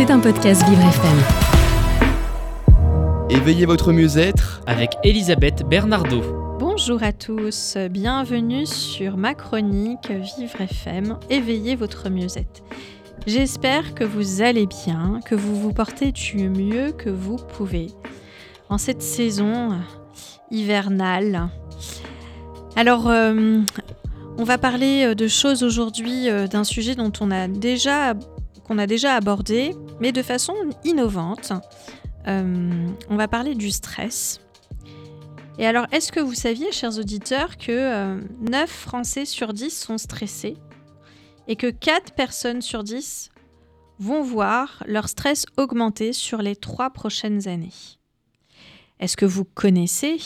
C'est un podcast Vivre FM. Éveillez votre mieux-être avec Elisabeth Bernardo. Bonjour à tous, bienvenue sur ma chronique Vivre FM, éveillez votre mieux-être. J'espère que vous allez bien, que vous vous portez du mieux que vous pouvez en cette saison hivernale. Alors, euh, on va parler de choses aujourd'hui, euh, d'un sujet dont on a déjà a déjà abordé, mais de façon innovante. on va parler du stress. Et alors, est-ce que vous saviez, chers auditeurs, que 9 Français sur 10 sont stressés et que 4 personnes sur 10 vont voir leur stress augmenter sur les 3 prochaines années? Est-ce que vous connaissez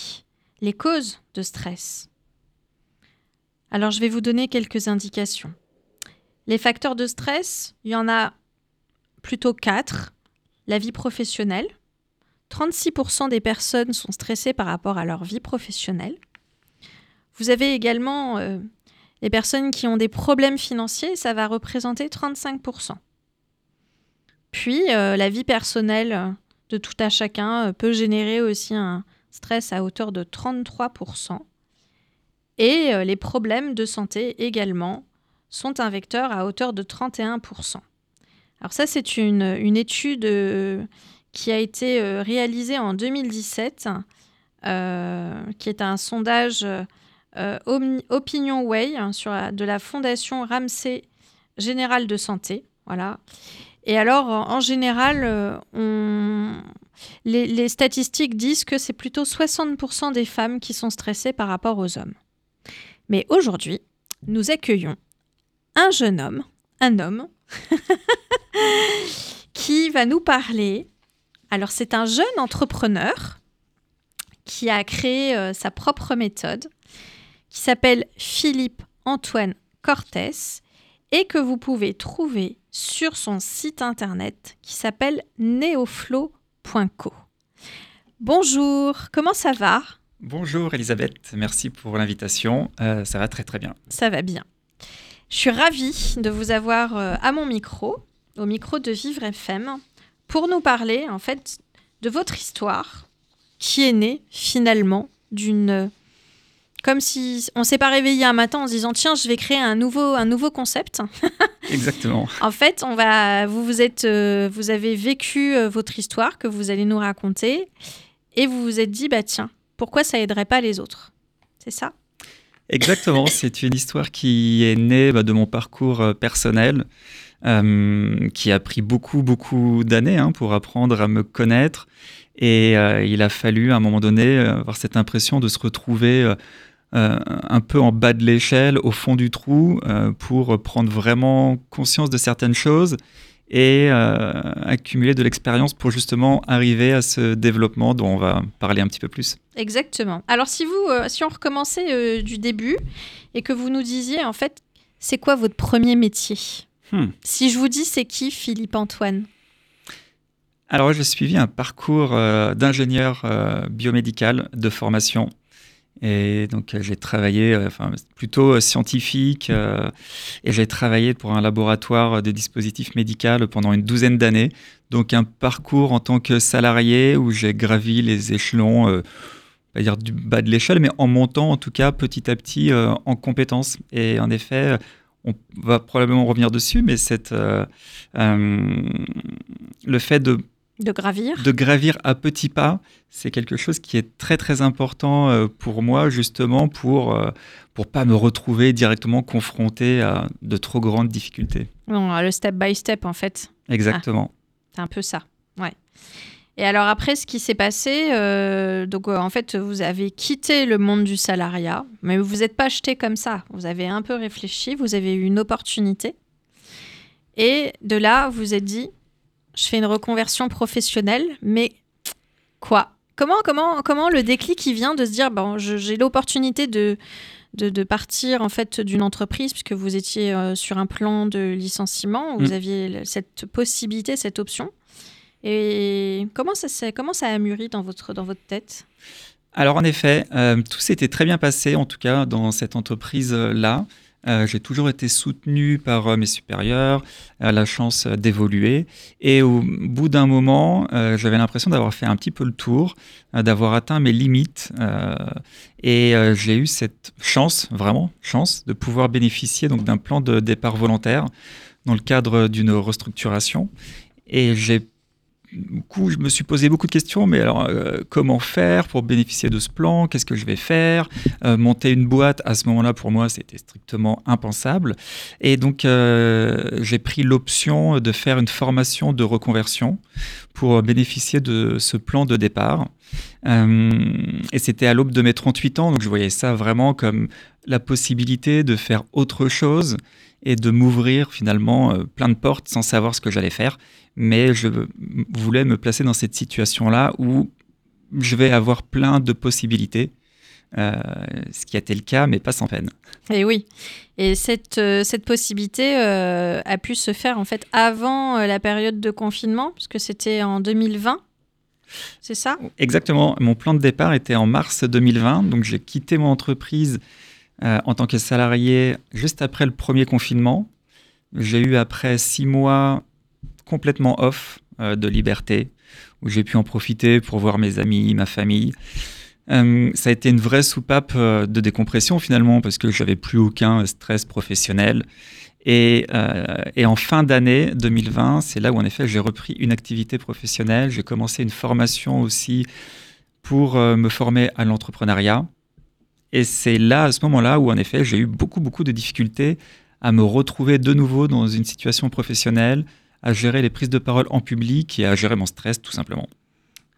les causes de stress? Alors je vais vous donner quelques indications. Les facteurs de stress, il y en a plutôt quatre. La vie professionnelle. 36% des personnes sont stressées par rapport à leur vie professionnelle. Vous avez également euh, les personnes qui ont des problèmes financiers, ça va représenter 35%. Puis euh, la vie personnelle de tout à chacun euh, peut générer aussi un stress à hauteur de 33%. Et euh, les problèmes de santé également sont un vecteur à hauteur de 31%. Alors ça, c'est une, étude euh, qui a été euh, réalisée en 2017, qui est un sondage Opinion Way hein, sur de la Fondation Ramsey Général de Santé. Voilà. Et alors, en général, les, les statistiques disent que c'est plutôt 60% des femmes qui sont stressées par rapport aux hommes. Mais aujourd'hui, nous accueillons un jeune homme, un homme, qui va nous parler. Alors c'est un jeune entrepreneur qui a créé euh, sa propre méthode, qui s'appelle Philippe Antoine Cortès et que vous pouvez trouver sur son site internet qui s'appelle neoflow.co. Bonjour, comment ça va? Bonjour Elisabeth, merci pour l'invitation. Euh, ça va très très bien. Ça va bien. Je suis ravie de vous avoir euh, à mon micro, au micro de Vivre FM, pour nous parler en fait de votre histoire qui est née finalement d'une comme si on s'est pas réveillé un matin en se disant tiens je vais créer un nouveau un nouveau concept. Exactement. en fait on va vous vous êtes euh, vous avez vécu votre histoire que vous allez nous raconter et vous vous êtes dit bah tiens pourquoi ça aiderait pas les autres? C'est ça? Exactement, c'est une histoire qui est née bah, de mon parcours euh, personnel, euh, qui a pris beaucoup, beaucoup d'années hein, pour apprendre à me connaître. Et euh, il a fallu, à un moment donné, avoir cette impression de se retrouver un peu en bas de l'échelle, au fond du trou, pour prendre vraiment conscience de certaines choses et euh, accumuler de l'expérience pour justement arriver à ce développement dont on va parler un petit peu plus. Exactement. Alors si vous, euh, si on recommençait euh, du début et que vous nous disiez en fait, c'est quoi votre premier métier? Hmm. Si je vous dis c'est qui Philippe Antoine? Alors, j'ai suivi un parcours d'ingénieur biomédical de formation. Et donc, euh, j'ai travaillé, euh, enfin, plutôt euh, scientifique, et j'ai travaillé pour un laboratoire de dispositifs médicaux pendant une douzaine d'années. Donc, un parcours en tant que salarié où j'ai gravi les échelons, on va dire du bas de l'échelle, mais en montant en tout cas petit à petit en compétences. Et en effet, on va probablement revenir dessus, mais cette, le fait de de gravir De gravir à petits pas, c'est quelque chose qui est très très important euh, pour moi justement pour euh, pour pas me retrouver directement confronté à de trop grandes difficultés. le step by step en fait. Exactement. Ah, c'est un peu ça, ouais. Et alors après, ce qui s'est passé, euh, donc en fait, vous avez quitté le monde du salariat, mais vous n'êtes pas acheté comme ça. Vous avez un peu réfléchi, vous avez eu une opportunité, et de là, vous vous êtes dit, je fais une reconversion professionnelle, mais quoi? Comment, comment, comment le déclic qui vient de se dire bon, j'ai l'opportunité de, de, partir en fait d'une entreprise puisque vous étiez euh, sur un plan de licenciement, vous mm. aviez cette possibilité, cette option. Et comment ça, comment ça a mûri dans votre, dans votre tête? Alors en effet, euh, tout s'était très bien passé, en tout cas dans cette entreprise-là. Euh, j'ai toujours été soutenu par euh, mes supérieurs, euh, la chance d'évoluer. Et au bout d'un moment, j'avais l'impression d'avoir fait un petit peu le tour, d'avoir atteint mes limites. et j'ai eu cette chance, vraiment chance, de pouvoir bénéficier donc d'un plan de départ volontaire dans le cadre d'une restructuration. Et j'ai du coup, je me suis posé beaucoup de questions, mais alors euh, comment faire pour bénéficier de ce plan? Qu'est-ce que je vais faire? Euh, Monter une boîte à ce moment-là, pour moi, c'était strictement impensable. Et donc, euh, j'ai pris l'option de faire une formation de reconversion pour bénéficier de ce plan de départ. et c'était à l'aube de mes 38 ans, donc je voyais ça vraiment comme la possibilité de faire autre chose et de m'ouvrir finalement plein de portes sans savoir ce que j'allais faire mais je voulais me placer dans cette situation-là où je vais avoir plein de possibilités. Euh, ce qui a été le cas, mais pas sans peine. Et oui. Et cette, euh, cette possibilité euh, a pu se faire en fait avant la période de confinement, puisque c'était en 2020. C'est ça? Exactement. Mon plan de départ était en mars 2020. Donc j'ai quitté mon entreprise en tant que salarié juste après le premier confinement. J'ai eu après six mois complètement off euh, de liberté, où j'ai pu en profiter pour voir mes amis, ma famille. Euh, ça a été une vraie soupape euh, de décompression finalement, parce que j'avais plus aucun stress professionnel. Et en fin d'année 2020, c'est là où en effet j'ai repris une activité professionnelle. J'ai commencé une formation aussi pour me former à l'entrepreneuriat. Et c'est là, à ce moment-là, où en effet j'ai eu beaucoup, beaucoup de difficultés à me retrouver de nouveau dans une situation professionnelle, à gérer les prises de parole en public et à gérer mon stress tout simplement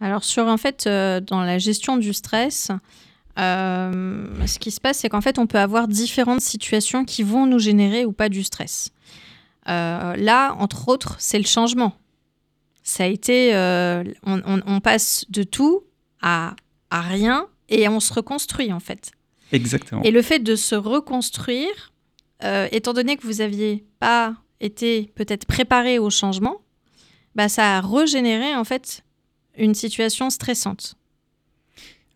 Alors sur en fait euh, dans la gestion du stress, euh, ce qui se passe c'est qu'en fait on peut avoir différentes situations qui vont nous générer ou pas du stress. Euh, là entre autres c'est le changement. Ça a été on, passe de tout à, à rien et on se reconstruit en fait. Exactement. Et le fait de se reconstruire, étant donné que vous aviez pas été peut-être préparé au changement, bah, ça a régénéré en fait une situation stressante.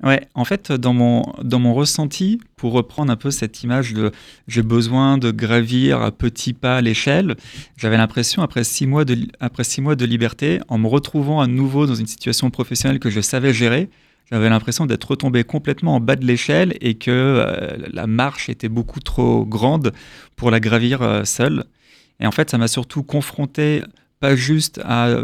Ouais, en fait, dans mon, dans mon ressenti, pour reprendre un peu cette image de j'ai besoin de gravir à petits pas l'échelle, j'avais l'impression, après six, mois de, après six mois de liberté, en me retrouvant à nouveau dans une situation professionnelle que je savais gérer, j'avais l'impression d'être retombé complètement en bas de l'échelle et que euh, la marche était beaucoup trop grande pour la gravir euh, seule. Et en fait, ça m'a surtout confronté pas juste à,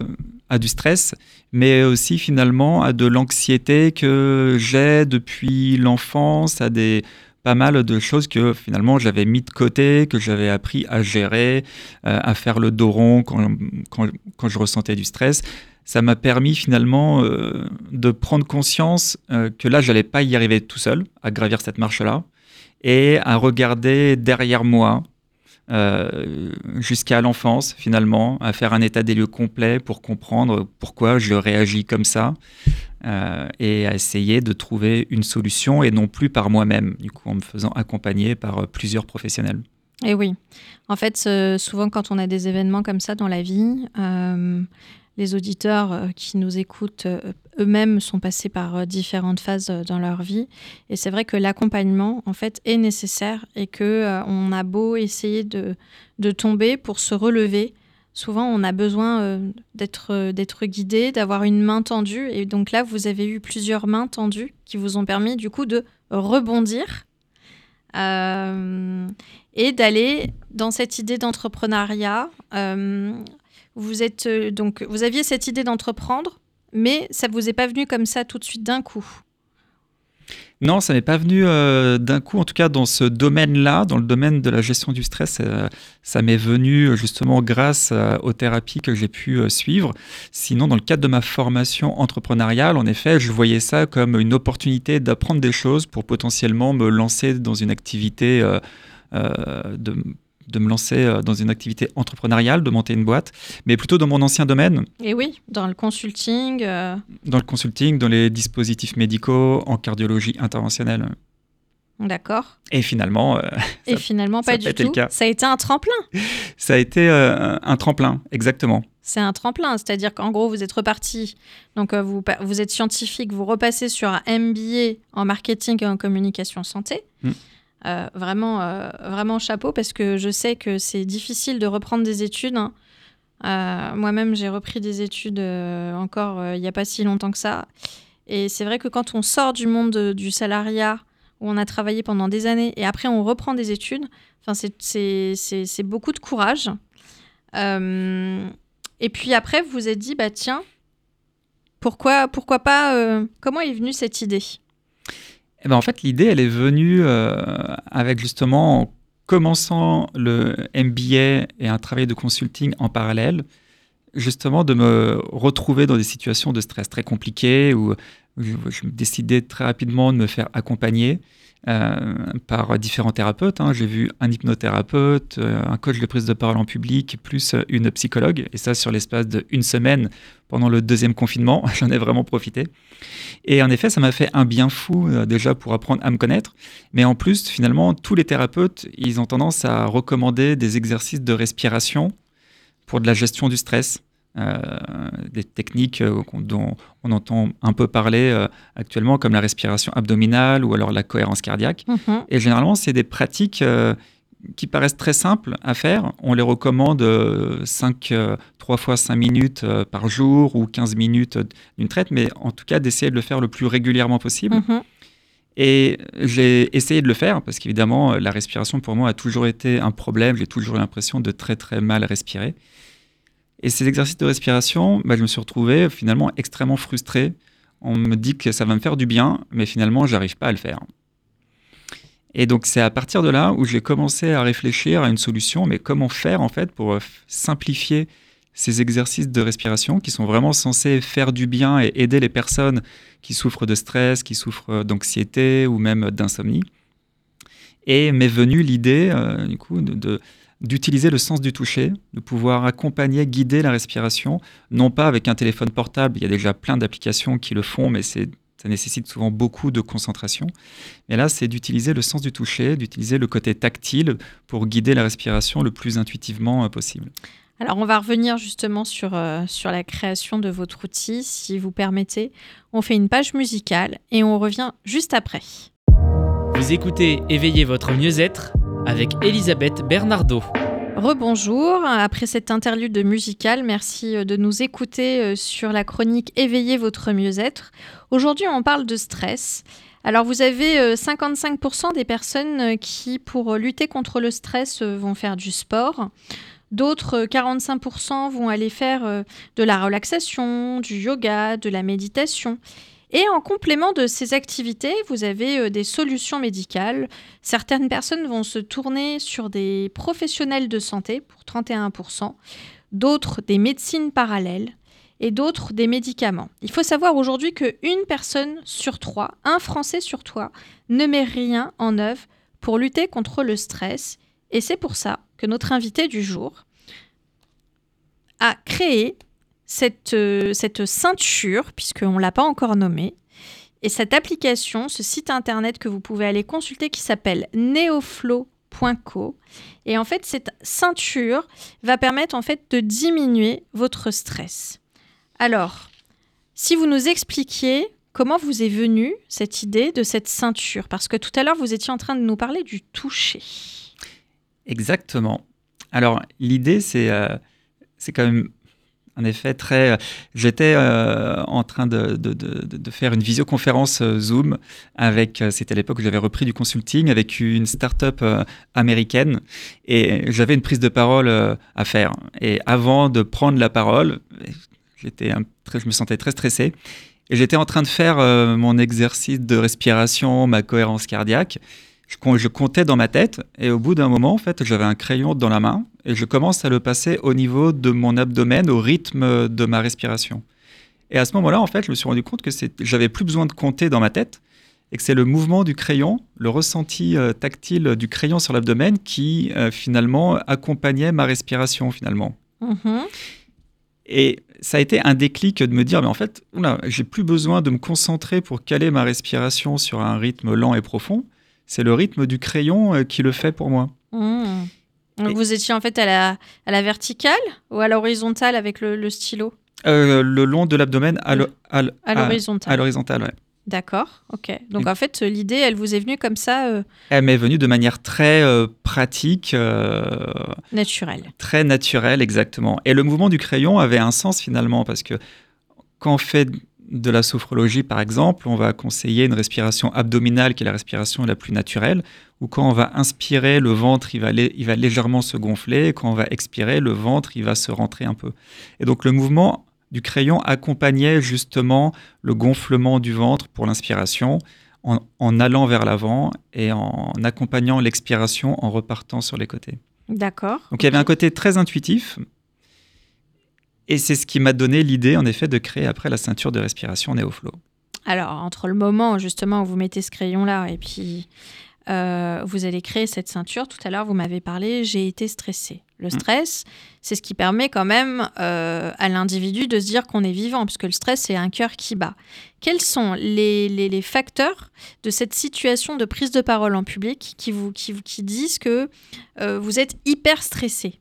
du stress, mais aussi finalement à de l'anxiété que j'ai depuis l'enfance, à des pas mal de choses que finalement j'avais mis de côté, que j'avais appris à gérer, euh, à faire le dos rond quand, quand, je ressentais du stress. Ça m'a permis finalement euh, de prendre conscience euh, que là, j'allais pas y arriver tout seul, à gravir cette marche-là, et à regarder derrière moi, euh, jusqu'à l'enfance finalement, à faire un état des lieux complet pour comprendre pourquoi je réagis comme ça et à essayer de trouver une solution et non plus par moi-même, du coup en me faisant accompagner par plusieurs professionnels. Et oui, en fait, souvent quand on a des événements comme ça dans la vie, les auditeurs euh, qui nous écoutent euh, eux-mêmes sont passés par euh, différentes phases dans leur vie. Et c'est vrai que l'accompagnement, en fait, est nécessaire et que on a beau essayer de, de, tomber pour se relever. Souvent, on a besoin d'être d'être guidé, d'avoir une main tendue. Et donc là, vous avez eu plusieurs mains tendues qui vous ont permis, du coup, de rebondir et d'aller dans cette idée d'entrepreneuriat vous êtes euh, donc vous aviez cette idée d'entreprendre, mais ça vous est pas venu comme ça tout de suite d'un coup. Non, ça n'est pas venu euh, d'un coup, en tout cas dans ce domaine-là, dans le domaine de la gestion du stress, euh, ça m'est venu justement grâce aux thérapies que j'ai pu suivre. Sinon, dans le cadre de ma formation entrepreneuriale, en effet, je voyais ça comme une opportunité d'apprendre des choses pour potentiellement me lancer dans une activité de de me lancer euh, dans une activité entrepreneuriale, de monter une boîte, mais plutôt dans mon ancien domaine. Et oui, dans le consulting. Euh. Dans le consulting, dans les dispositifs médicaux, en cardiologie interventionnelle. D'accord. Et finalement. Euh, Et finalement, pas du tout. Ça a été un tremplin. Ça a été un tremplin, exactement. C'est un tremplin, c'est-à-dire qu'en gros, vous êtes reparti, donc vous, vous êtes scientifique, vous repassez sur un MBA en marketing et en communication santé. Hmm. Euh, vraiment, euh, vraiment chapeau parce que je sais que c'est difficile de reprendre des études. hein. Euh, Moi-même, j'ai repris des études euh, encore il n'y a pas si longtemps que ça. Et c'est vrai que quand on sort du monde de- du salariat, où on a travaillé pendant des années, et après on reprend des études, c'est- beaucoup de courage. Et puis après, vous vous êtes dit, bah tiens, pourquoi, pourquoi pas, comment est venue cette idée? Eh ben, en fait, l'idée, elle est venue euh, avec justement en commençant le MBA et un travail de consulting en parallèle, justement de me retrouver dans des situations de stress très compliquées où je, je me décidais très rapidement de me faire accompagner euh, par différents thérapeutes. hein. J'ai vu un hypnothérapeute, euh, un coach de prise de parole en public, plus euh, une psychologue, et ça sur l'espace d'une semaine pendant le deuxième confinement. J'en ai vraiment profité. Et en effet, ça m'a fait un bien fou déjà pour apprendre à me connaître. Mais en plus, finalement, tous les thérapeutes, ils ont tendance à recommander des exercices de respiration pour de la gestion du stress. Euh, des techniques euh, dont on entend un peu parler euh, actuellement, comme la respiration abdominale ou alors la cohérence cardiaque. Et généralement, c'est des pratiques qui paraissent très simples à faire. On les recommande euh, 5, 3 fois 5 minutes par jour ou 15 minutes d'une traite, mais en tout cas d'essayer de le faire le plus régulièrement possible. Mhm. Et j'ai essayé de le faire parce qu'évidemment, la respiration pour moi a toujours été un problème. J'ai toujours eu l'impression de très très mal respirer. Et ces exercices de respiration, bah, je me suis retrouvé finalement extrêmement frustré. On me dit que ça va me faire du bien, mais finalement, j'arrive pas à le faire. Et donc, c'est à partir de là où j'ai commencé à réfléchir à une solution, mais comment faire en fait pour euh, simplifier ces exercices de respiration qui sont vraiment censés faire du bien et aider les personnes qui souffrent de stress, qui souffrent euh, d'anxiété ou même d'insomnie. Et m'est venue l'idée, euh, du coup, de, d'utiliser le sens du toucher, de pouvoir accompagner, guider la respiration, non pas avec un téléphone portable, il y a déjà plein d'applications qui le font, mais c'est, ça nécessite souvent beaucoup de concentration. Mais là, c'est d'utiliser le sens du toucher, d'utiliser le côté tactile pour guider la respiration le plus intuitivement euh, possible. Alors, on va revenir justement sur, euh, sur la création de votre outil, si vous permettez. On fait une page musicale et on revient juste après. Vous écoutez Éveillez votre mieux-être avec Elisabeth Bernardo. Rebonjour, après cette interlude musicale, merci euh, de nous écouter euh, sur la chronique Éveillez votre mieux-être. Aujourd'hui, on parle de stress. Alors, vous avez euh, 55% des personnes euh, qui, pour euh, lutter contre le stress, euh, vont faire du sport. D'autres, euh, 45%, vont aller faire euh, de la relaxation, du yoga, de la méditation. Et en complément de ces activités, vous avez euh, des solutions médicales. Certaines personnes vont se tourner sur des professionnels de santé pour 31%, d'autres des médecines parallèles et d'autres des médicaments. Il faut savoir aujourd'hui qu'une personne sur trois, un Français sur trois, ne met rien en œuvre pour lutter contre le stress. Et c'est pour ça que notre invité du jour a créé cette, euh, cette ceinture, puisqu'on ne l'a pas encore nommée, et cette application, ce site internet que vous pouvez aller consulter qui s'appelle neoflow.co. Et en fait, cette ceinture va permettre en fait de diminuer votre stress. Alors, si vous nous expliquiez comment vous est venue cette idée de cette ceinture, parce que tout à l'heure vous étiez en train de nous parler du toucher. Exactement. Alors, l'idée, c'est euh, quand même en effet très. euh, J'étais euh, en train de, faire une visioconférence euh, Zoom avec. C'était à l'époque où j'avais repris du consulting avec une start-up américaine et j'avais une prise de parole à faire. Et avant de prendre la parole, j'étais un- je me sentais très stressé. Et j'étais en train de faire mon exercice de respiration, ma cohérence cardiaque. Je, com- je comptais dans ma tête et au bout d'un moment, en fait, j'avais un crayon dans la main et je commence à le passer au niveau de mon abdomen, au rythme de ma respiration. Et à ce moment-là, en fait, je me suis rendu compte que j'avais plus besoin de compter dans ma tête et que c'est le mouvement du crayon, le ressenti euh, tactile du crayon sur l'abdomen qui euh, finalement accompagnait ma respiration finalement. Mhm. Et ça a été un déclic de me dire, mais en fait, j'ai plus besoin de me concentrer pour caler ma respiration sur un rythme lent et profond. C'est le rythme du crayon euh, qui le fait pour moi. Donc Et- vous étiez en fait à la, à la verticale ou à l'horizontale avec le, le stylo? Euh, le long de l'abdomen à l'horizontale. à l'horizontale, ouais. D'accord, ok. Donc en fait, l'idée, elle vous est venue comme ça euh, Elle m'est venue de manière très euh, pratique. naturelle. Très naturelle, exactement. Et le mouvement du crayon avait un sens finalement, parce que quand on fait de la sophrologie, par exemple, on va conseiller une respiration abdominale qui est la respiration la plus naturelle, ou quand on va inspirer, le ventre il va, lé- il va légèrement se gonfler, et quand on va expirer, le ventre il va se rentrer un peu. Et donc le mouvement du crayon accompagnait justement le gonflement du ventre pour l'inspiration, en, en allant vers l'avant et en accompagnant l'expiration en repartant sur les côtés. D'accord. Donc il y avait un côté très intuitif. Et c'est ce qui m'a donné l'idée, en effet, de créer après la ceinture de respiration NeoFlow. Alors, entre le moment justement où vous mettez ce crayon-là et puis euh, vous allez créer cette ceinture, tout à l'heure vous m'avez parlé, j'ai été stressée. Le stress, c'est ce qui permet quand même euh, à l'individu de se dire qu'on est vivant, puisque le stress, c'est un cœur qui bat. Quels sont les, les- les facteurs de cette situation de prise de parole en public qui, vous, qui, disent que euh, vous êtes hyper stressé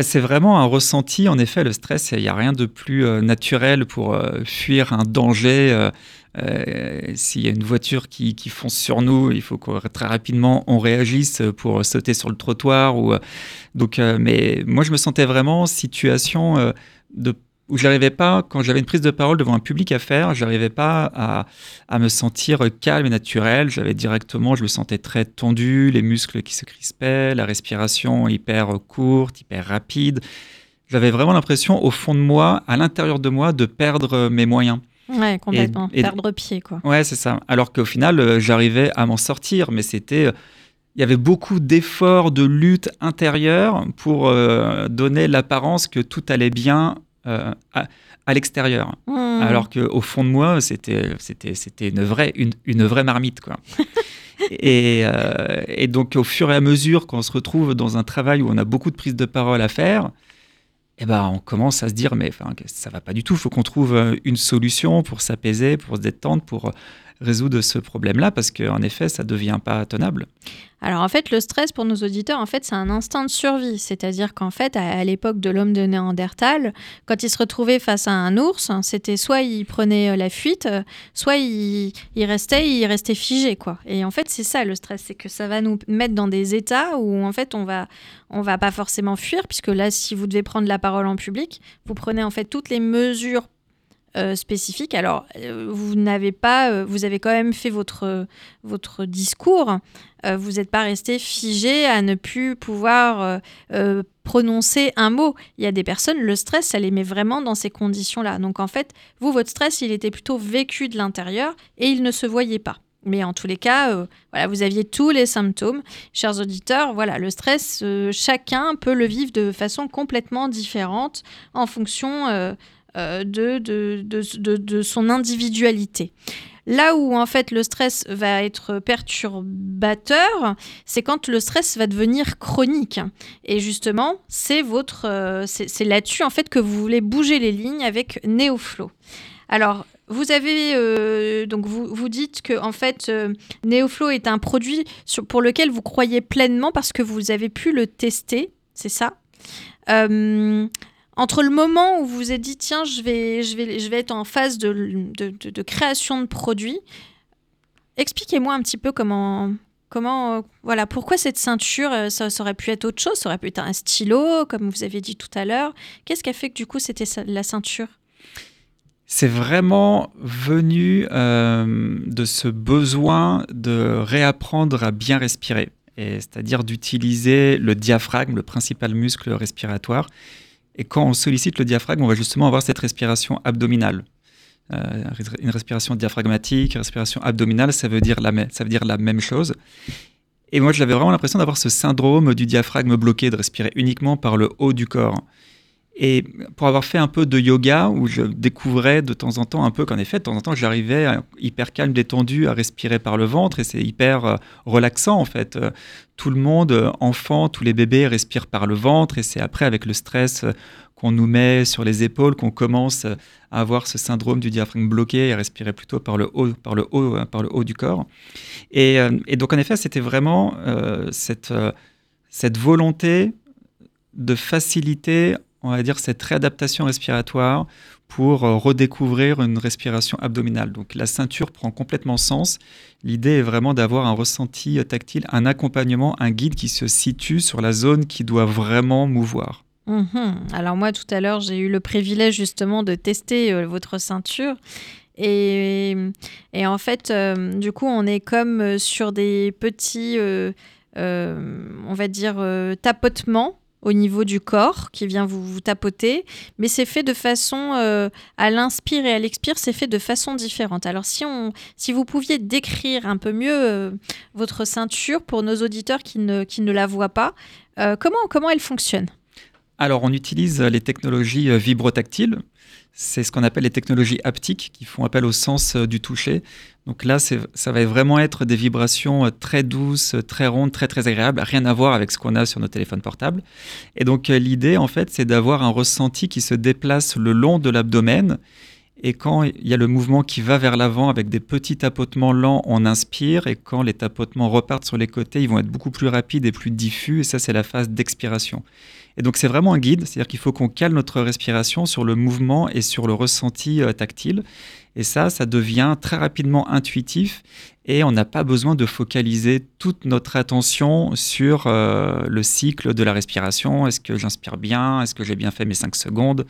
C'est vraiment un ressenti, en effet, le stress, il n'y a rien de plus euh, naturel pour euh, fuir un danger. euh, euh, S'il y a une voiture qui, qui fonce sur nous, il faut que très rapidement on réagisse pour sauter sur le trottoir. Ou, euh, donc, euh, mais moi, je me sentais vraiment en situation euh, de, où j'arrivais pas, quand j'avais une prise de parole devant un public à faire, j'arrivais pas à, à me sentir calme et naturel. J'avais directement, je me sentais très tendu, les muscles qui se crispaient, la respiration hyper courte, hyper rapide. J'avais vraiment l'impression, au fond de moi, à l'intérieur de moi, de perdre mes moyens. Ouais, complètement. et- Perdre pied, quoi. Ouais, c'est ça. Alors qu'au final, euh, j'arrivais à m'en sortir, mais c'était. euh, Il y avait beaucoup d'efforts, de lutte intérieure pour euh, donner l'apparence que tout allait bien euh, à, à l'extérieur. Hmm. Alors qu'au fond de moi, c'était c'était c'était une vraie une, une vraie marmite quoi. et, euh, et donc au fur et à mesure qu'on se retrouve dans un travail où on a beaucoup de prise de parole à faire, eh ben on commence à se dire mais ça va pas du tout. Il faut qu'on trouve euh, une solution pour s'apaiser, pour se détendre, pour résoudre ce problème-là parce qu'en effet ça devient pas tenable. Alors en fait, le stress pour nos auditeurs, en fait, c'est un instinct de survie. C'est-à-dire qu'en fait, à, à l'époque de l'homme de Néandertal, quand il se retrouvait face à un ours, c'était soit il prenait euh, la fuite, euh, soit il, il restait, il restait figé, quoi. Et en fait, c'est ça le stress, c'est que ça va nous mettre dans des états où en fait, on va, on va pas forcément fuir, puisque là, si vous devez prendre la parole en public, vous prenez en fait toutes les mesures euh, spécifiques. Alors, euh, vous n'avez pas, euh, vous avez quand même fait votre votre discours. Vous n'êtes pas resté figé à ne plus pouvoir prononcer un mot. Il y a des personnes, le stress, ça les met vraiment dans ces conditions-là. Donc en fait, vous, votre stress, il était plutôt vécu de l'intérieur et il ne se voyait pas. Mais en tous les cas, voilà, vous aviez tous les symptômes. Chers auditeurs, voilà, le stress, chacun peut le vivre de façon complètement différente en fonction de, de, de, de- de son individualité. Là où en fait le stress va être perturbateur, c'est quand le stress va devenir chronique. Et justement, c'est votre, euh, c'est là-dessus en fait que vous voulez bouger les lignes avec NeoFlow. Alors, vous avez euh, donc vous, vous dites que en fait euh, NeoFlow est un produit pour lequel vous croyez pleinement parce que vous avez pu le tester, c'est ça? Euh, entre le moment où vous vous êtes dit tiens je vais, je vais, je vais être en phase de, de, création de produits, expliquez-moi un petit peu comment comment euh, voilà pourquoi cette ceinture euh, ça, aurait pu être autre chose, ça aurait pu être un stylo comme vous avez dit tout à l'heure. Qu'est-ce qui a fait que du coup c'était la ceinture? C'est vraiment venu euh, de ce besoin de réapprendre à bien respirer, c'est-à-dire d'utiliser le diaphragme, le principal muscle respiratoire. Et quand on sollicite le diaphragme, on va justement avoir cette respiration abdominale. Euh, une respiration diaphragmatique, respiration abdominale, ça veut dire la, ça veut dire la même chose. Et moi, j'avais vraiment l'impression d'avoir ce syndrome du diaphragme bloqué, de respirer uniquement par le haut du corps. Et pour avoir fait un peu de yoga, où je découvrais de temps en temps un peu qu'en effet, de temps en temps, j'arrivais hyper calme, détendu, à respirer par le ventre, et c'est hyper euh, relaxant en fait. Euh, tout le monde, euh, enfant, tous les bébés respirent par le ventre, et c'est après avec le stress qu'on nous met sur les épaules qu'on commence à avoir ce syndrome du diaphragme bloqué et à respirer plutôt par le haut, par le haut, par le haut du corps. Et, donc en effet, c'était vraiment cette volonté de faciliter on va dire, cette réadaptation respiratoire pour euh, redécouvrir une respiration abdominale. Donc la ceinture prend complètement sens. L'idée est vraiment d'avoir un ressenti tactile, un accompagnement, un guide qui se situe sur la zone qui doit vraiment mouvoir. Mhm. Alors moi, tout à l'heure, j'ai eu le privilège justement de tester euh, votre ceinture. Et, en fait, euh, du coup, on est comme sur des petits, on va dire, tapotements au niveau du corps qui vient vous, tapoter, mais c'est fait de façon, euh, à l'inspire et à l'expire, c'est fait de façon différente. Alors si, on, si vous pouviez décrire un peu mieux euh, votre ceinture pour nos auditeurs qui ne, qui ne la voient pas, euh, comment, comment elle fonctionne? Alors on utilise les technologies vibrotactiles. C'est ce qu'on appelle les technologies haptiques qui font appel au sens du toucher. Donc là, ça va vraiment être des vibrations euh, très douces, très rondes, très très agréables, rien à voir avec ce qu'on a sur nos téléphones portables. Et donc euh, l'idée, en fait, c'est d'avoir un ressenti qui se déplace le long de l'abdomen. Et quand il y a le mouvement qui va vers l'avant avec des petits tapotements lents, on inspire. Et quand les tapotements repartent sur les côtés, ils vont être beaucoup plus rapides et plus diffus. Et ça, c'est la phase d'expiration. Et donc, c'est vraiment un guide. C'est-à-dire qu'il faut qu'on cale notre respiration sur le mouvement et sur le ressenti euh, tactile. Et ça, ça devient très rapidement intuitif et on n'a pas besoin de focaliser toute notre attention sur euh, le cycle de la respiration. Est-ce que j'inspire bien? Est-ce que j'ai bien fait mes 5 secondes?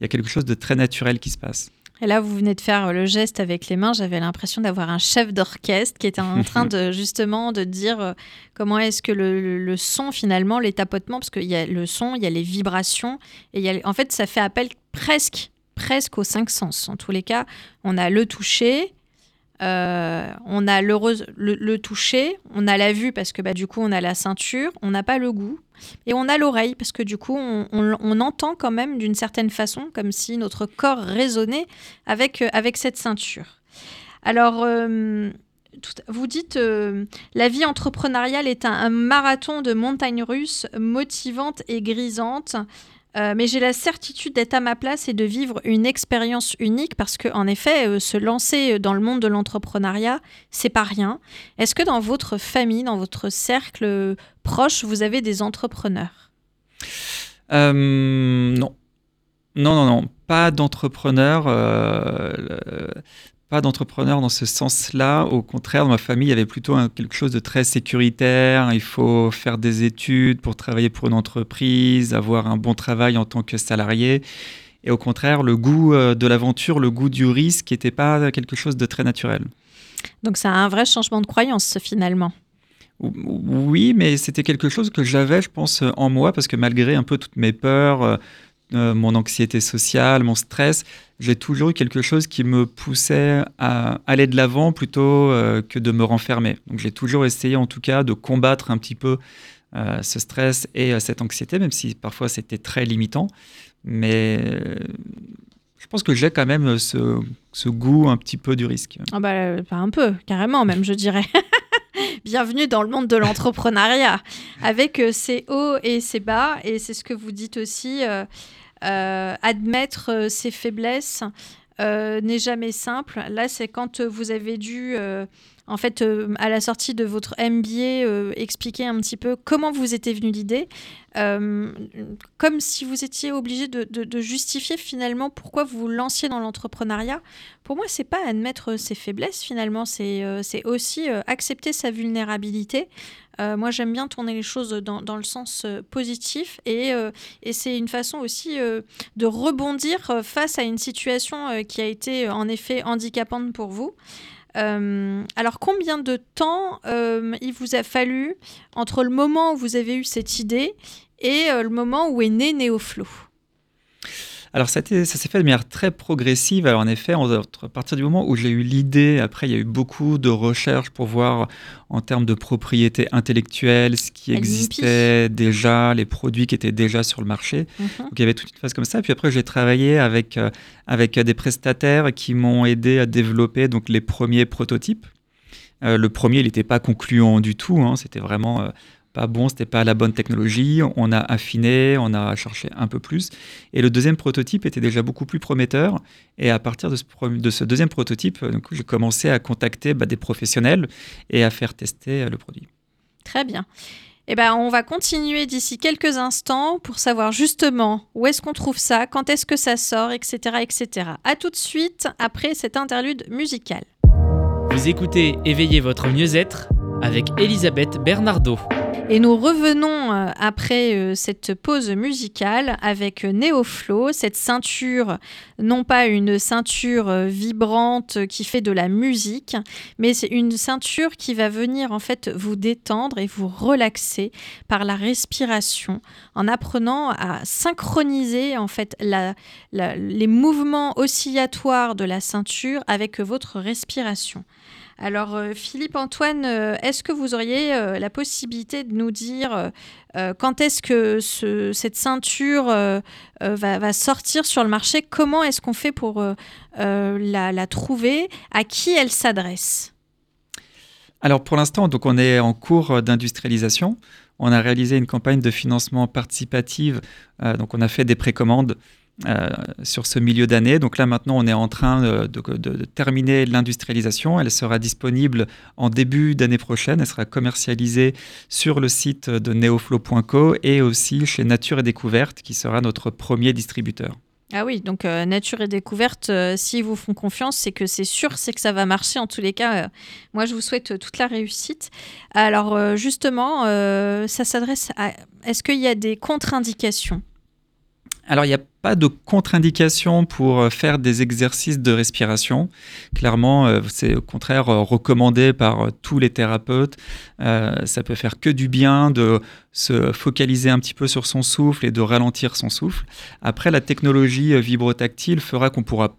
Il y a quelque chose de très naturel qui se passe. Et là, vous venez de faire le geste avec les mains. J'avais l'impression d'avoir un chef d'orchestre qui était en train de justement de dire euh, comment est-ce que le, son finalement, les tapotements, parce qu'il y a le son, il y a les vibrations, et il y a, en fait, ça fait appel presque presque aux cinq sens. En tous les cas, on a le toucher, euh, on a le, le, toucher, on a la vue parce que bah, du coup on a la ceinture, on n'a pas le goût, et on a l'oreille parce que du coup on, entend quand même d'une certaine façon comme si notre corps résonnait avec, euh, avec cette ceinture. Alors, euh, vous dites la vie entrepreneuriale est un, un marathon de montagnes russes motivante et grisante. Euh, mais j'ai la certitude d'être à ma place et de vivre une expérience unique parce que, en effet, euh, se lancer dans le monde de l'entrepreneuriat, c'est pas rien. Est-ce que dans votre famille, dans votre cercle proche, vous avez des entrepreneurs? Euh, Non. Non, non, non, pas d'entrepreneurs pas d'entrepreneur dans ce sens-là. Au contraire, dans ma famille, il y avait plutôt quelque chose de très sécuritaire. Il faut faire des études pour travailler pour une entreprise, avoir un bon travail en tant que salarié. Et au contraire, le goût euh, de l'aventure, le goût du risque n'était pas quelque chose de très naturel. Donc ça a un vrai changement de croyance finalement. Oui, mais c'était quelque chose que j'avais, je pense, en moi, parce que malgré un peu toutes mes peurs, euh, mon anxiété sociale, mon stress, j'ai toujours eu quelque chose qui me poussait à aller de l'avant plutôt euh, que de me renfermer. Donc j'ai toujours essayé en tout cas de combattre un petit peu euh, ce stress et cette anxiété, même si parfois c'était très limitant. Mais je pense que j'ai quand même ce, goût un petit peu du risque. Ah bah, un peu, carrément même, je dirais. Bienvenue dans le monde de l'entrepreneuriat, avec ses hauts et ses bas, et c'est ce que vous dites aussi. Euh, admettre euh, ses faiblesses euh, n'est jamais simple. Là, c'est quand vous avez dû, en fait, à la sortie de votre MBA, expliquer un petit peu comment vous était venue l'idée, comme si vous étiez obligé de, justifier finalement pourquoi vous vous lanciez dans l'entrepreneuriat. Pour moi, c'est pas admettre ses faiblesses finalement, c'est aussi accepter sa vulnérabilité. Euh, moi, j'aime bien tourner les choses dans, le sens euh, positif euh, et c'est une façon aussi de rebondir face à une situation qui a été en effet handicapante pour vous. Alors, combien de temps il vous a fallu entre le moment où vous avez eu cette idée et le moment où est né Néoflow alors ça, ça s'est fait de manière très progressive. Alors en effet, à partir du moment où j'ai eu l'idée, après il y a eu beaucoup de recherches pour voir en termes de propriété intellectuelle ce qui existait déjà, les produits qui étaient déjà sur le marché. Mhm. Donc il y avait toute une phase comme ça. Puis après j'ai travaillé avec, euh, avec des prestataires qui m'ont aidé à développer donc, les premiers prototypes. Euh, le premier, il n'était pas concluant du tout. Hein. C'était vraiment... Euh, pas bon, c'était pas la bonne technologie. On a affiné, on a cherché un peu plus. Et le deuxième prototype était déjà beaucoup plus prometteur. Et à partir de ce, de ce deuxième prototype, j'ai commencé à contacter bah, des professionnels et à faire tester euh, le produit. Très bien. Eh ben, on va continuer d'ici quelques instants pour savoir justement où est-ce qu'on trouve ça, quand est-ce que ça sort, etc., etc. À tout de suite après cette interlude musicale. Vous écoutez Éveillez votre mieux-être avec Elisabeth Bernardo. Et nous revenons euh, après euh, cette pause musicale avec Neoflow, cette ceinture, non pas une ceinture euh, vibrante qui fait de la musique, mais c'est une ceinture qui va venir en fait vous détendre et vous relaxer par la respiration en apprenant à synchroniser en fait les mouvements oscillatoires de la ceinture avec votre respiration. Alors, euh, Philippe Antoine, euh, est-ce que vous auriez euh, la possibilité de nous dire quand est-ce que cette ceinture va, sortir sur le marché? Comment est-ce qu'on fait pour la, trouver? À qui elle s'adresse? Alors pour l'instant, donc on est en cours d'industrialisation. On a réalisé une campagne de financement participative. donc on a fait des précommandes euh, sur ce milieu d'année. Donc là maintenant, on est en train de, terminer l'industrialisation. Elle sera disponible en début d'année prochaine. Elle sera commercialisée sur le site de neoflow.co et aussi chez Nature et Découverte, qui sera notre premier distributeur. Ah oui, donc euh, Nature et Découverte, euh, s'ils vous font confiance, c'est que c'est sûr, c'est que ça va marcher. En tous les cas, moi, je vous souhaite toute la réussite. Alors justement, ça s'adresse à... Est-ce qu'il y a des contre-indications? Alors, il n'y a pas de contre-indication pour euh, faire des exercices de respiration. Clairement, euh, c'est au contraire euh, recommandé par tous les thérapeutes. ça peut faire que du bien de se focaliser un petit peu sur son souffle et de ralentir son souffle. Après, la technologie vibrotactile fera qu'on pourra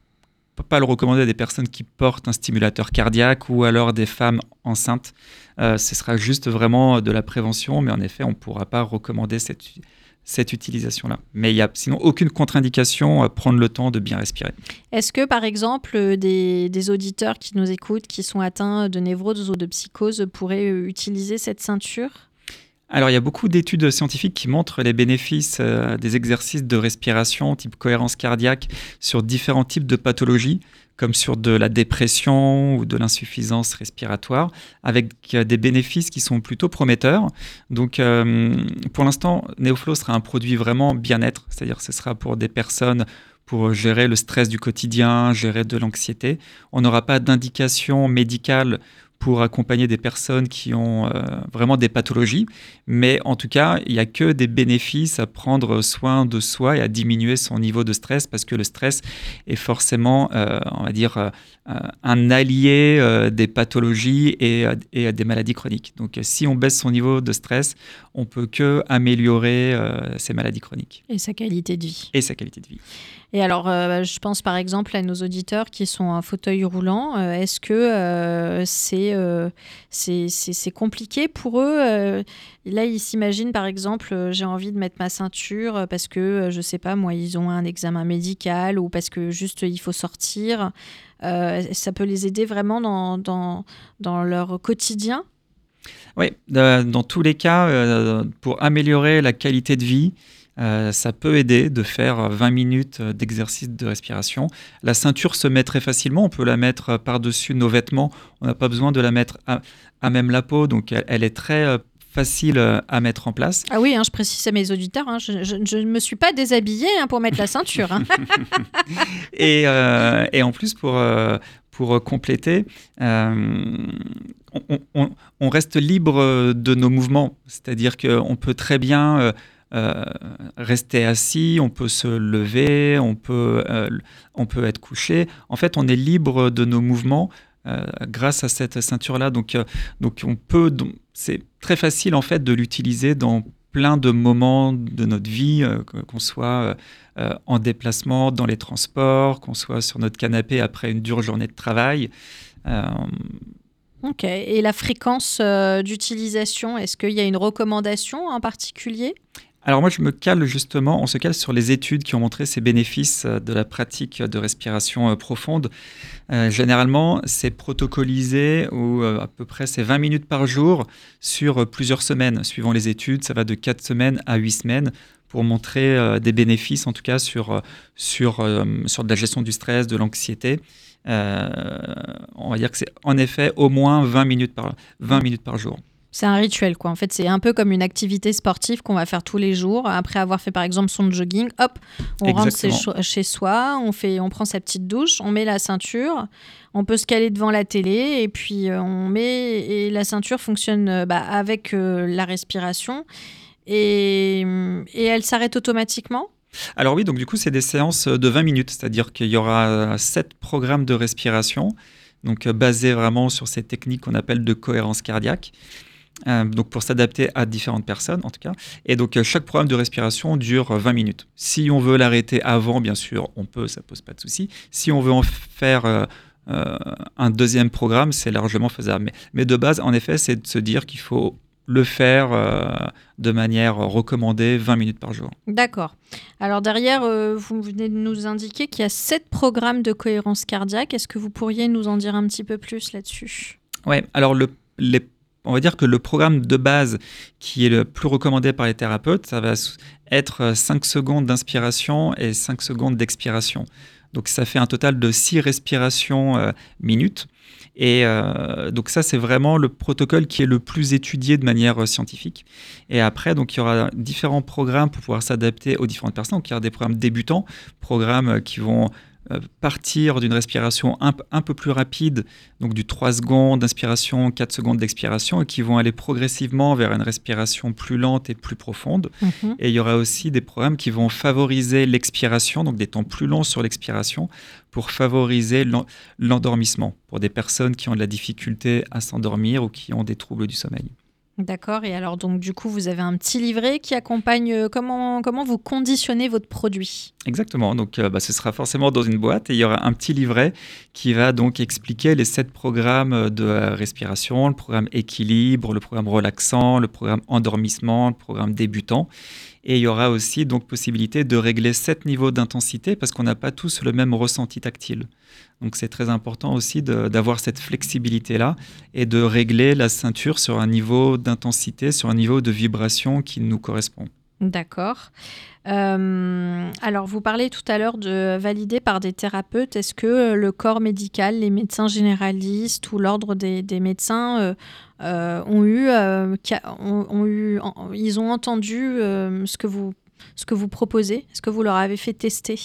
pas le recommander à des personnes qui portent un stimulateur cardiaque ou alors des femmes enceintes. ce sera juste vraiment de la prévention, mais en effet, on ne pourra pas recommander cette cette utilisation-là. Mais il n'y a sinon aucune contre-indication à prendre le temps de bien respirer. Est-ce que, par exemple, euh, des, auditeurs qui nous écoutent, qui sont atteints de névrose ou de psychose, pourraient euh, utiliser cette ceinture? Alors, il y a beaucoup d'études scientifiques qui montrent les bénéfices euh, des exercices de respiration type cohérence cardiaque sur différents types de pathologies comme sur de la dépression ou de l'insuffisance respiratoire, avec euh, des bénéfices qui sont plutôt prometteurs. Donc, euh, pour l'instant, NeoFlow sera un produit vraiment bien-être, c'est-à-dire que ce sera pour des personnes pour gérer le stress du quotidien, gérer de l'anxiété. On n'aura pas d'indication médicale pour accompagner des personnes qui ont euh, vraiment des pathologies. Mais en tout cas, il n'y a que des bénéfices à prendre soin de soi et à diminuer son niveau de stress parce que le stress est forcément, euh, on va dire, euh, un allié des pathologies et, et, des maladies chroniques. Donc si on baisse son niveau de stress, on peut que améliorer ces maladies chroniques. Et sa qualité de vie. Et sa qualité de vie. Et alors, euh, je pense par exemple à nos auditeurs qui sont en fauteuil roulant. Euh, est-ce que euh, c'est c'est compliqué pour eux Là, ils s'imaginent par exemple, j'ai envie de mettre ma ceinture parce que, je sais pas, moi, ils ont un examen médical ou parce que juste il faut sortir. ça peut les aider vraiment dans, dans, dans leur quotidien? Oui, dans tous les cas, pour améliorer la qualité de vie, euh, ça peut aider de faire 20 minutes d'exercice de respiration. La ceinture se met très facilement, on peut la mettre par-dessus nos vêtements, on n'a pas besoin de la mettre à, même la peau, donc elle, est très euh, facile euh, à mettre en place. Ah oui, hein, je précise à mes auditeurs, hein, je ne me suis pas déshabillée hein, pour mettre la ceinture. et, et, en plus, pour, pour compléter, on, on, reste libre de nos mouvements, c'est-à-dire qu'on peut très bien euh, rester assis, on peut se lever, on peut, euh, on peut être couché. En fait, on est libre de nos mouvements euh, grâce à cette ceinture-là. Donc, donc on peut, c'est très facile en fait de l'utiliser dans plein de moments de notre vie, qu'on soit en déplacement, dans les transports, qu'on soit sur notre canapé après une dure journée de travail. Ok. Et la fréquence d'utilisation, est-ce qu'il y a une recommandation en particulier? Alors moi, je me cale justement, on se cale sur les études qui ont montré ces bénéfices euh, de la pratique de respiration euh, profonde. Euh, généralement, c'est protocolisé ou à peu près c'est 20 minutes par jour sur plusieurs semaines. Suivant les études, ça va de 4 semaines à 8 semaines pour montrer des bénéfices, en tout cas sur, de la gestion du stress, de l'anxiété. on va dire que c'est en effet au moins 20 minutes par, 20 minutes par jour. C'est un rituel, quoi. En fait, c'est un peu comme une activité sportive qu'on va faire tous les jours. Après avoir fait, par exemple, son jogging, hop, on rentre chez, soi, on, fait, on prend sa petite douche, on met la ceinture, on peut se caler devant la télé, et puis euh, on met. Et la ceinture fonctionne euh, bah, avec euh, la respiration. Et, et elle s'arrête automatiquement? Alors oui, donc du coup, c'est des séances de 20 minutes, c'est-à-dire qu'il y aura 7 programmes de respiration, donc basés vraiment sur ces techniques qu'on appelle de cohérence cardiaque. Euh, donc pour s'adapter à différentes personnes en tout cas. Et donc euh, chaque programme de respiration dure 20 minutes. Si on veut l'arrêter avant, bien sûr, on peut, ça pose pas de souci. Si on veut en faire euh, euh, un deuxième programme, c'est largement faisable. Mais, mais de base, en effet, c'est de se dire qu'il faut le faire euh, de manière recommandée 20 minutes par jour. D'accord. Alors derrière, euh, vous venez de nous indiquer qu'il y a sept programmes de cohérence cardiaque. Est-ce que vous pourriez nous en dire un petit peu plus là-dessus? Ouais, alors le, les- on va dire que le programme de base qui est le plus recommandé par les thérapeutes, ça va être 5 secondes d'inspiration et 5 secondes d'expiration. Donc ça fait un total de 6 respirations euh, minutes. Et euh, donc ça, c'est vraiment le protocole qui est le plus étudié de manière euh, scientifique. Et après, donc il y aura différents programmes pour pouvoir s'adapter aux différentes personnes. Donc il y aura des programmes débutants, programmes euh, qui vont euh, partir d'une respiration un, peu plus rapide, donc du 3 secondes d'inspiration, 4 secondes d'expiration, et qui vont aller progressivement vers une respiration plus lente et plus profonde. Mhm. Et il y aura aussi des programmes qui vont favoriser l'expiration, donc des temps plus longs sur l'expiration, pour favoriser l'en- l'endormissement pour des personnes qui ont de la difficulté à s'endormir ou qui ont des troubles du sommeil. D'accord. Et alors donc du coup, vous avez un petit livret qui accompagne euh, comment comment vous conditionnez votre produit? Exactement, donc euh, bah, ce sera forcément dans une boîte et il y aura un petit livret qui va donc expliquer les sept programmes de respiration, le programme équilibre, le programme relaxant, le programme endormissement, le programme débutant. Et il y aura aussi donc possibilité de régler sept niveaux d'intensité parce qu'on n'a pas tous le même ressenti tactile. Donc c'est très important aussi d'avoir cette flexibilité-là et de régler la ceinture sur un niveau d'intensité, sur un niveau de vibration qui nous correspond. D'accord. Euh, alors, vous parlez tout à l'heure de valider par des thérapeutes. Est-ce que euh, le corps médical, les médecins généralistes ou l'ordre des, médecins euh, ont eu, ont, ils ont entendu ce que vous ce que vous proposez Est-ce que vous leur avez fait tester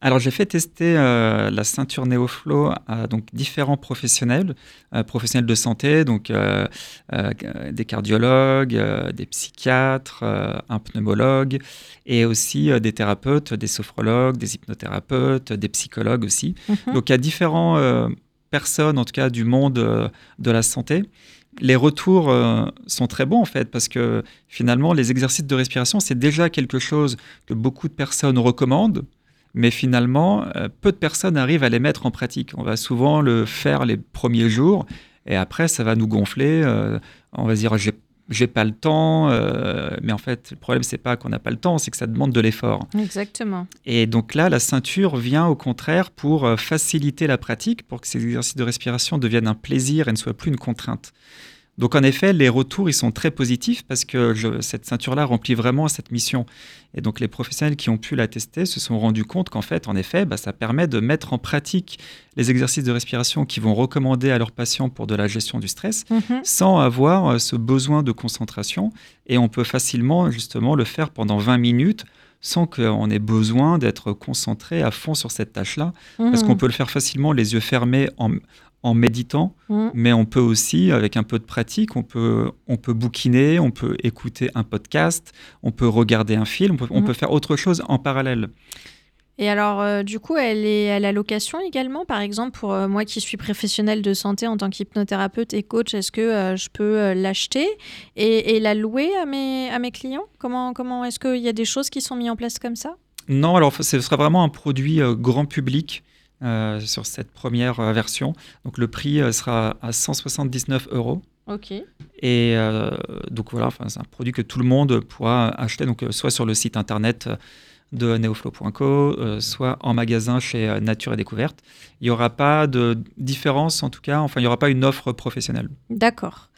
Alors j'ai fait tester euh, la ceinture NeoFlow à donc différents professionnels, euh, professionnels de santé, donc euh, des cardiologues, des psychiatres, un pneumologue, et aussi des thérapeutes, des sophrologues, des hypnothérapeutes, des psychologues aussi. Mhm. Donc différentes euh, personnes, en tout cas du monde de la santé. Les retours euh, sont très bons en fait parce que finalement les exercices de respiration c'est déjà quelque chose que beaucoup de personnes recommandent, mais finalement euh, peu de personnes arrivent à les mettre en pratique. On va souvent le faire les premiers jours et après ça va nous gonfler. euh, on va se dire j'ai j'ai pas le temps, euh, mais en fait le problème c'est pas qu'on n'a pas le temps, c'est que ça demande de l'effort. Exactement. Et donc là, la ceinture vient au contraire pour euh, faciliter la pratique, pour que ces exercices de respiration deviennent un plaisir et ne soient plus une contrainte. Donc en effet, les retours, ils sont très positifs parce que je- cette ceinture-là remplit vraiment cette mission. Et donc les professionnels qui ont pu la tester se sont rendus compte qu'en fait, en effet, bah, ça permet de mettre en pratique les exercices de respiration qu'ils vont recommander à leurs patients pour de la gestion du stress Mhm. sans avoir euh, ce besoin de concentration. Et on peut facilement justement le faire pendant 20 minutes sans qu'on ait besoin d'être concentré à fond sur cette tâche-là. Parce Mhm. qu'on peut le faire facilement les yeux fermés en, en méditant, Mhm. mais on peut aussi, avec un peu de pratique, on peut, on peut bouquiner, on peut écouter un podcast, on peut regarder un film, on peut, on peut faire autre chose en parallèle. Et alors, euh, du coup, elle est à la location également, par exemple, pour euh, moi qui suis professionnelle de santé en tant qu'hypnothérapeute et coach, est-ce que euh, je peux l'acheter et, et la louer à mes, à mes clients? Comment, comment est-ce qu'il y a des choses qui sont mises en place comme ça? Non, alors ce sera vraiment un produit grand public euh, sur cette première euh, version. Donc le prix euh, sera à 179 euros. Ok. Et euh, donc voilà, c'est un produit que tout le monde pourra acheter, donc soit sur le site internet de neoflow.co, euh, soit en magasin chez euh, Nature et Découverte. Il n'y aura pas de différence, en tout cas, enfin, il n'y aura pas une offre professionnelle. D'accord.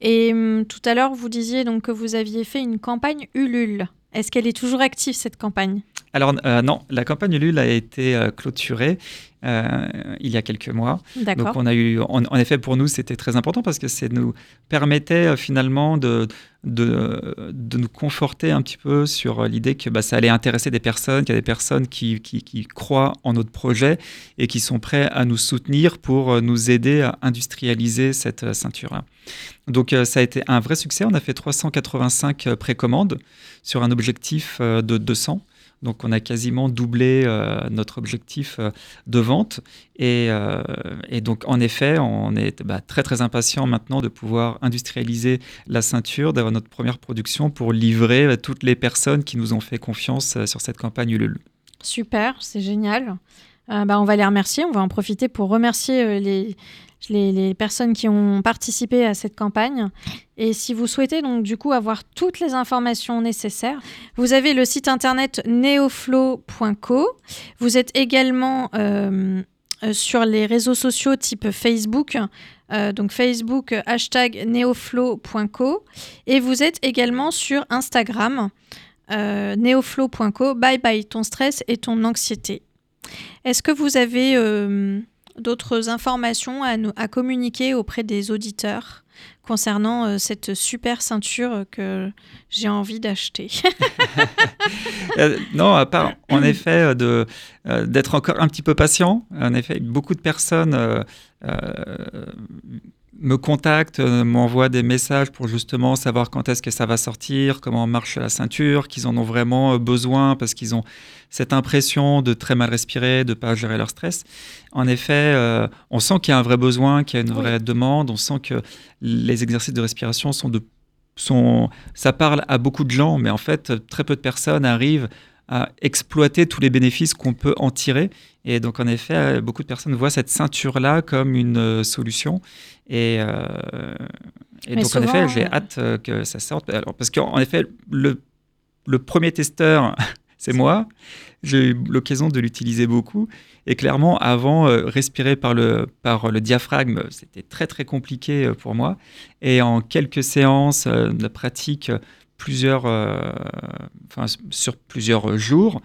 Et hum, tout à l'heure, vous disiez donc que vous aviez fait une campagne Ulule. Est-ce qu'elle est toujours active, cette campagne? Alors non, la campagne Ulule a été clôturée euh, il y a quelques mois. Donc on a eu, en, effet, pour nous, c'était très important parce que ça nous permettait euh, finalement de, de, de, nous conforter un petit peu sur l'idée que bah, ça allait intéresser des personnes, qu'il y a des personnes qui, qui, qui, croient en notre projet et qui sont prêts à nous soutenir pour euh, nous aider à industrialiser cette ceinture-là. Donc ça a été un vrai succès. On a fait 385 précommandes sur un objectif de 200. Donc on a quasiment doublé euh, notre objectif euh, de vente. Euh, et, donc en effet, on est bah, très très impatient maintenant de pouvoir industrialiser la ceinture, d'avoir notre première production pour livrer toutes les personnes qui nous ont fait confiance sur cette campagne Ulule. Super, c'est génial. bah, on va les remercier, on va en profiter pour remercier les, les, personnes qui ont participé à cette campagne. Et si vous souhaitez donc du coup avoir toutes les informations nécessaires, vous avez le site internet neoflow.co. Vous êtes également euh, euh, sur les réseaux sociaux type Facebook. Euh, donc Facebook hashtag neoflow.co et vous êtes également sur Instagram neoflow.co bye bye ton stress et ton anxiété. Est-ce que vous avez d'autres informations à, communiquer auprès des auditeurs concernant euh, cette super ceinture que j'ai envie d'acheter euh, Non, à part en effet de, euh, d'être encore un petit peu patient. En effet, beaucoup de personnes me contactent, euh, m'envoient des messages pour justement savoir quand est-ce que ça va sortir, comment marche la ceinture, qu'ils en ont vraiment euh, besoin parce qu'ils ont cette impression de très mal respirer, de ne pas gérer leur stress. En effet, euh, on sent qu'il y a un vrai besoin, qu'il y a une vraie demande, on sent que les exercices de respiration sont de... Sont, ça parle à beaucoup de gens, mais en fait, très peu de personnes arrivent à exploiter tous les bénéfices qu'on peut en tirer. Et donc, en effet, beaucoup de personnes voient cette ceinture-là comme une solution. Et, euh, et donc, en effet, j'ai euh, hâte que ça sorte. Alors, parce qu'en effet, le, le premier testeur, c'est moi. J'ai eu l'occasion de l'utiliser beaucoup. Et clairement, avant, respirer par le, par le diaphragme, c'était très, très compliqué pour moi. Et en quelques séances de pratique, plusieurs, euh, enfin, sur plusieurs jours.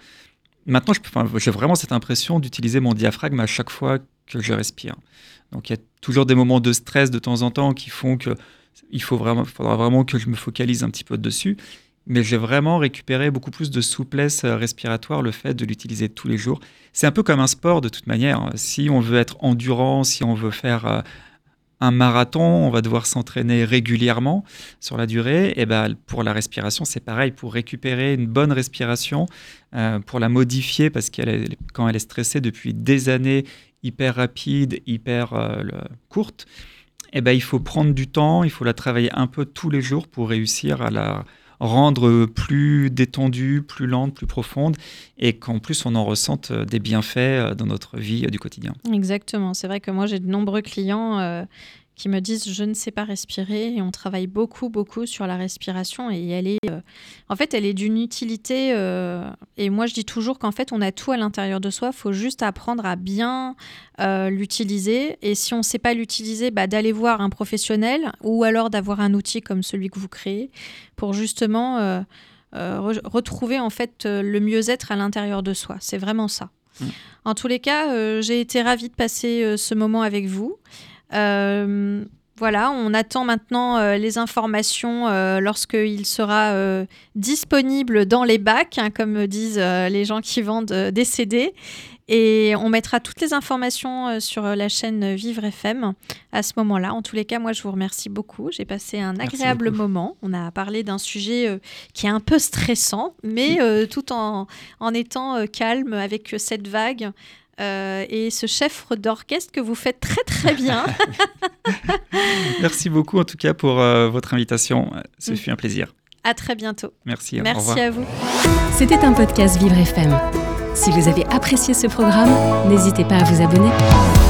Maintenant, j'ai vraiment cette impression d'utiliser mon diaphragme à chaque fois que je respire. Donc il y a toujours des moments de stress de temps en temps qui font que il faut vraiment, faudra vraiment que je me focalise un petit peu dessus. Mais j'ai vraiment récupéré beaucoup plus de souplesse euh, respiratoire le fait de l'utiliser tous les jours. C'est un peu comme un sport de toute manière. Si on veut être endurant, si on veut faire euh, un marathon, on va devoir s'entraîner régulièrement sur la durée. Et ben, pour la respiration, c'est pareil. Pour récupérer une bonne respiration, euh, pour la modifier, parce qu'elle quand elle est stressée depuis des années, hyper rapide, hyper euh, courte, et ben, il faut prendre du temps, il faut la travailler un peu tous les jours pour réussir à la rendre plus détendue, plus lente, plus profonde, et qu'en plus on en ressente euh, des bienfaits euh, dans notre vie du quotidien. Exactement, c'est vrai que moi j'ai de nombreux clients qui me disent je ne sais pas respirer et on travaille beaucoup beaucoup sur la respiration et elle est euh, en fait elle est d'une utilité euh, et moi je dis toujours qu'en fait on a tout à l'intérieur de soi faut juste apprendre à bien euh, l'utiliser et si on ne sait pas l'utiliser bah, d'aller voir un professionnel ou alors d'avoir un outil comme celui que vous créez pour justement retrouver en fait le mieux-être à l'intérieur de soi c'est vraiment ça mmh. En tous les cas, j'ai été ravie de passer ce moment avec vous. Euh, voilà, on attend maintenant euh, les informations euh, lorsqu'il sera disponible dans les bacs, hein, comme disent les gens qui vendent des CD. Et on mettra toutes les informations sur la chaîne Vivre FM à ce moment-là. En tous les cas, moi, je vous remercie beaucoup. J'ai passé un agréable moment. On a parlé d'un sujet qui est un peu stressant, mais tout en, en étant calme avec cette vague. Euh, et ce chef d'orchestre que vous faites très très bien. Merci beaucoup en tout cas pour euh, votre invitation. Ce mm. fut un plaisir. À très bientôt. Merci. Merci à vous. C'était un podcast Vivre FM. Si vous avez apprécié ce programme, n'hésitez pas à vous abonner.